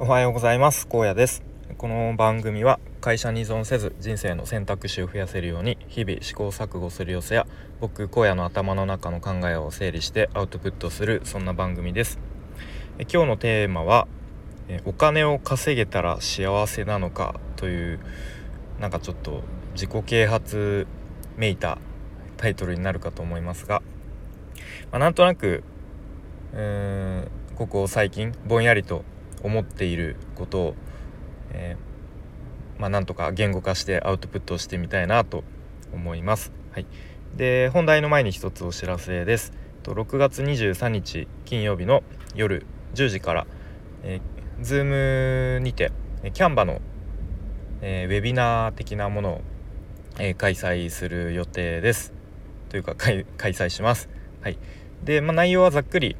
おはようございます。高野です。この番組は会社に依存せず人生の選択肢を増やせるように日々試行錯誤する様子や僕荒野の頭の中の考えを整理してアウトプットするそんな番組です。え今日のテーマはえお金を稼げたら幸せなのかというなんかちょっと自己啓発めいたタイトルになるかと思いますが、まあ、なんとなくうーんここ最近ぼんやりと思っていることを、えー、まあ、なんとか言語化してアウトプットしてみたいなと思います。はい、で本題の前に一つお知らせです。と6月23日金曜日の夜10時から、えー、Zoom にてキャンバの、えー、ウェビナー的なものを、えー、開催する予定です。というか開催します。はい、で、まあ、内容はざっくり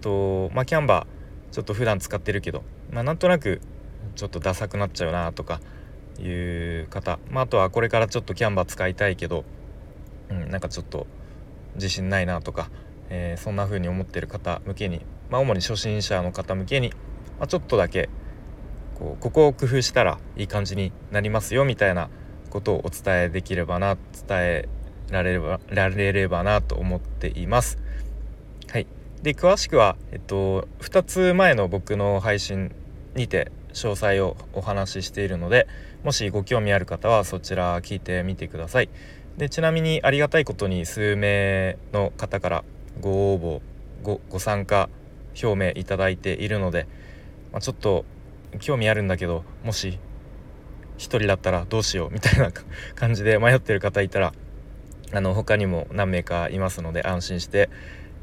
と、まあ、キャンバーちょっと普段使ってるけど、まあ、なんとなくちょっとダサくなっちゃうなとかいう方、まあ、あとはこれからちょっとキャンバー使いたいけど、うん、なんかちょっと自信ないなとか、えー、そんな風に思ってる方向けに、まあ、主に初心者の方向けに、まあ、ちょっとだけこうここを工夫したらいい感じになりますよみたいなことをお伝えできればな伝えられればられればなと思っています。で詳しくは、えっと、2つ前の僕の配信にて詳細をお話ししているのでもしご興味ある方はそちら聞いてみてください。でちなみにありがたいことに数名の方からご応募ごご参加表明いただいているので、まあ、ちょっと興味あるんだけどもし1人だったらどうしようみたいな 感じで迷ってる方いたらあの他にも何名かいますので安心して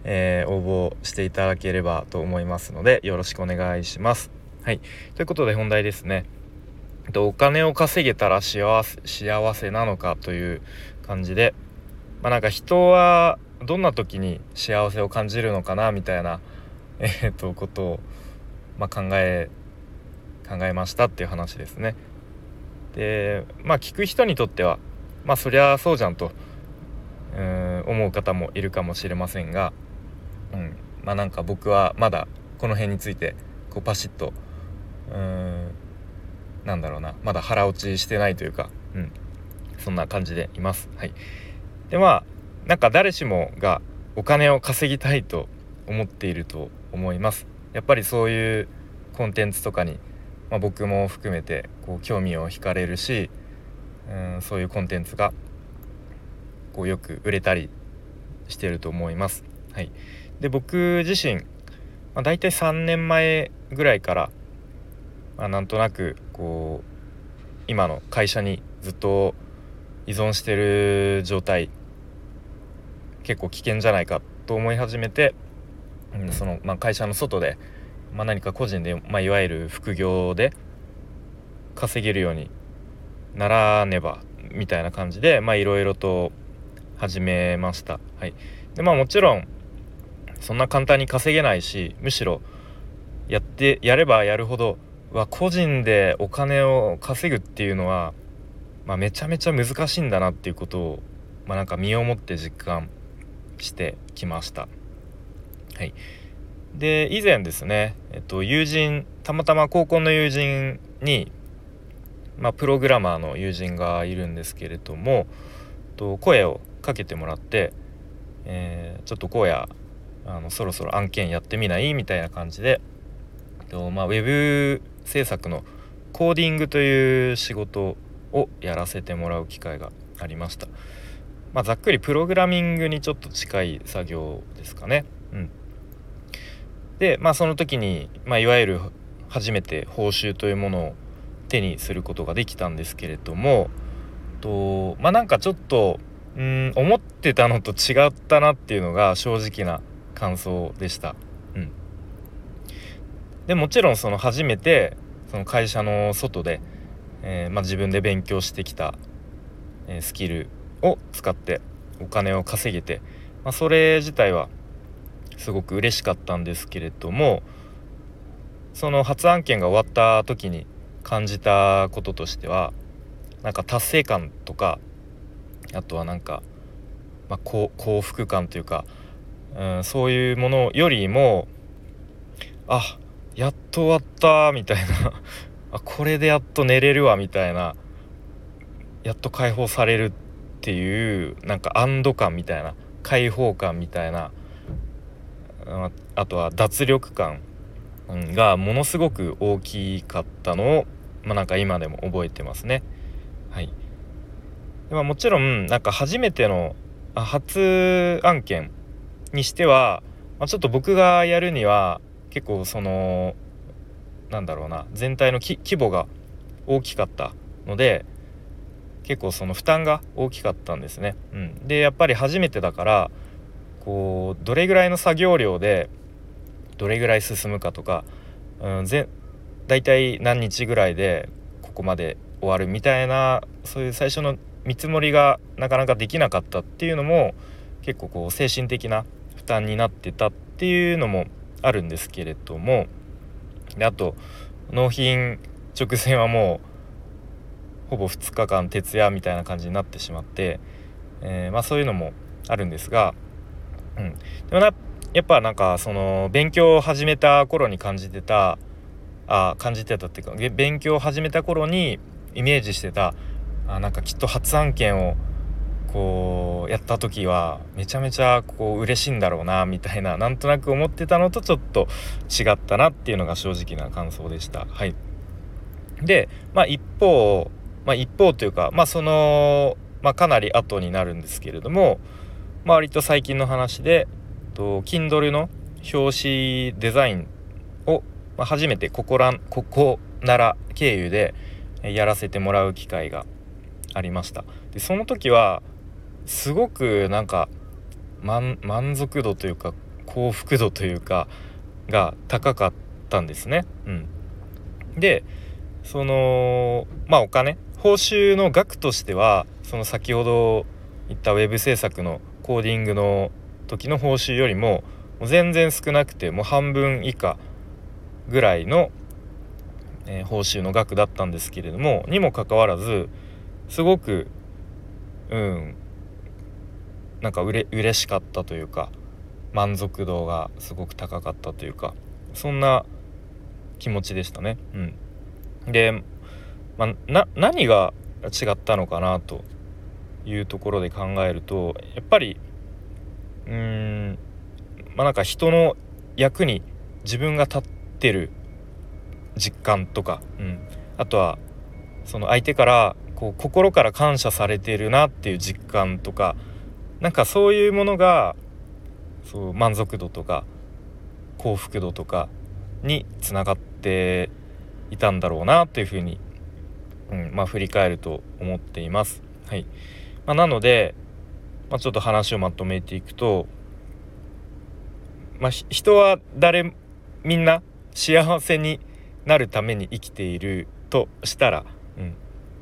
えー、応募していただければと思いますのでよろしくお願いします。はいということで本題ですね。お金を稼げたら幸せ幸せなのかという感じで、まあ、なんか人はどんな時に幸せを感じるのかなみたいな、えー、とことを、まあ、考え考えましたっていう話ですね。でまあ聞く人にとってはまあそりゃそうじゃんとうん思う方もいるかもしれませんがうんまあなんか僕はまだこの辺についてこうパシッとうーんなんだろうなまだ腹落ちしてないというか、うん、そんな感じでいます。はい、でまあなんか誰しもがお金を稼ぎたいと思っていると思います。やっぱりそういうコンテンツとかに、まあ、僕も含めてこう興味を惹かれるし、うん、そういうコンテンツがこうよく売れたりしてると思います。はい、で僕自身、まあ、大体3年前ぐらいから、まあ、なんとなくこう今の会社にずっと依存してる状態結構危険じゃないかと思い始めて、うん、その、まあ、会社の外で、まあ、何か個人で、まあ、いわゆる副業で稼げるようにならねばみたいな感じでいろいろと始めました。はい、でまあもちろんそんな簡単に稼げないしむしろやってやればやるほどは個人でお金を稼ぐっていうのは、まあ、めちゃめちゃ難しいんだなっていうことを、まあ、なんか身をもって実感してきました。はい、で以前ですね、えっと、友人たまたま高校の友人に、まあ、プログラマーの友人がいるんですけれどもと声をかけてもらって、えー、ちょっと荒野あのそろそろ案件やってみない？みたいな感じで、とまあ、ウェブ制作のコーディングという仕事をやらせてもらう機会がありました。まあ、ざっくりプログラミングにちょっと近い作業ですかね。うん、で、まあ、その時に、まあ、いわゆる初めて報酬というものを手にすることができたんですけれどもとまあなんかちょっとうん思ってたのと違ったなっていうのが正直な感想でした。うん、でもちろんその初めてその会社の外で、えー、まあ、自分で勉強してきた、え、スキルを使ってお金を稼げて、まあ、それ自体はすごく嬉しかったんですけれどもその初案件が終わった時に感じたこととしてはなんか達成感とかあとはなんか、まあ、幸福感というかうん、そういうものよりもあやっと終わったみたいな。あこれでやっと寝れるわみたいな。やっと解放されるっていうなんか安堵感みたいな。解放感みたいな。あとは脱力感。がものすごく大きかったのを、まあ、なんか今でも覚えてますね。はい、でまあ、もちろんなんか初めての初案件にしては、まあ、ちょっと僕がやるには結構そのなんだろうな全体の規模が大きかったので結構その負担が大きかったんですね。うん、でやっぱり初めてだからこうどれぐらいの作業量でどれぐらい進むかとか、うん、ぜ大体何日ぐらいでここまで終わるみたいなそういう最初の見積もりがなかなかできなかったっていうのも結構こう精神的な担になってたっていうのもあるんですけれどもであと納品直前はもうほぼ2日間徹夜みたいな感じになってしまって、えー、まあ、そういうのもあるんですが、うん、でもなやっぱなんかその勉強を始めた頃に感じてたあ感じてたっていうか勉強を始めた頃にイメージしてたあなんかきっと発案件をこうやった時はめちゃめちゃこう嬉しいんだろうなみたいな なんとなく思ってたのとちょっと違ったなっていうのが正直な感想でした。はい、で、まあ、一方、まあ、一方というか、まあ、その、まあ、かなり後になるんですけれども、まあ、割と最近の話でと Kindle の表紙デザインを、まあ、初めてここらここなら経由でやらせてもらう機会がありましたでその時はすごくなんか満足度というか幸福度というかが高かったんですね。うん、でそのまあお金報酬の額としてはその先ほど言ったウェブ制作のコーディングの時の報酬よりも全然少なくてもう半分以下ぐらいの、えー、報酬の額だったんですけれどもにもかかわらずすごくうんなんかうれ嬉しかったというか満足度がすごく高かったというかそんな気持ちでしたね。うん、で、まあ、何が違ったのかなというところで考えるとやっぱりうーんまあなんか人の役に自分が立ってる実感とか、うん、あとはその相手からこう心から感謝されてるなっていう実感とかなんかそういうものがそう満足度とか幸福度とかにつながっていたんだろうなというふうに、うんまあ、振り返ると思っています。はいまあ、なので、まあ、ちょっと話をまとめていくと、まあ、人は誰みんな幸せになるために生きているとしたら、うん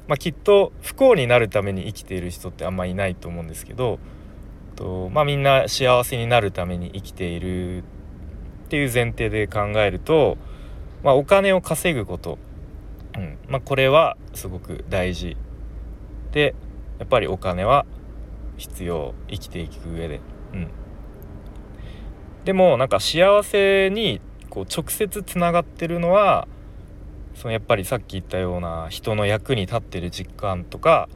まあ、きっと不幸になるために生きている人ってあんまいないと思うんですけどと、まあ、みんな幸せになるために生きているっていう前提で考えると、まあ、お金を稼ぐこと、うん。まあ、これはすごく大事でやっぱりお金は必要。生きていく上で。うん。でもなんか幸せにこう直接つながってるのはそのやっぱりさっき言ったような人の役に立ってる実感とか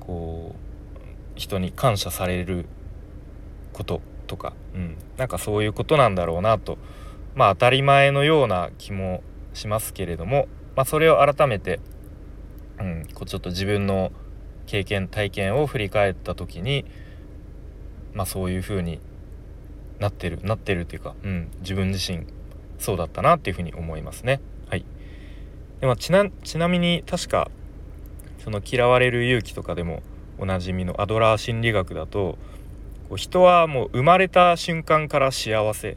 こう人に感謝されることとか、うん、なんかそういうことなんだろうなと。まあ当たり前のような気もしますけれども、まあ、それを改めて、うん、こうちょっと自分の経験体験を振り返った時に、まあ、そういうふうになってるなってるっていうか、うん、自分自身そうだったなっていうふうに思いますね。はい、でまあ、ちなちなみに確かその嫌われる勇気とかでもおなじみのアドラー心理学だと人はもう生まれた瞬間から幸せ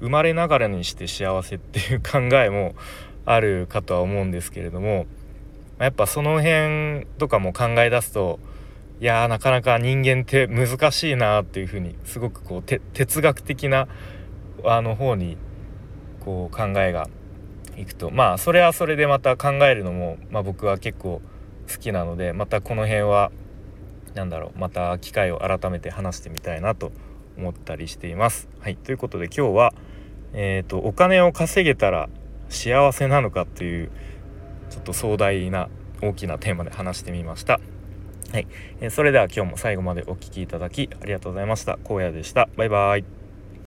生まれながらにして幸せっていう考えもあるかとは思うんですけれどもやっぱその辺とかも考え出すといやーなかなか人間って難しいなっていうふうにすごくこう哲学的なあの方にこう考えがいくとまあそれはそれでまた考えるのも、まあ、僕は結構好きなのでまたこの辺はなんだろうまた機会を改めて話してみたいなと思ったりしています。はいということで今日は、えーと、お金を稼げたら幸せなのかというちょっと壮大な大きなテーマで話してみました。はい、えー、それでは今日も最後までお聴きいただきありがとうございました。荒野でした。バイバイ。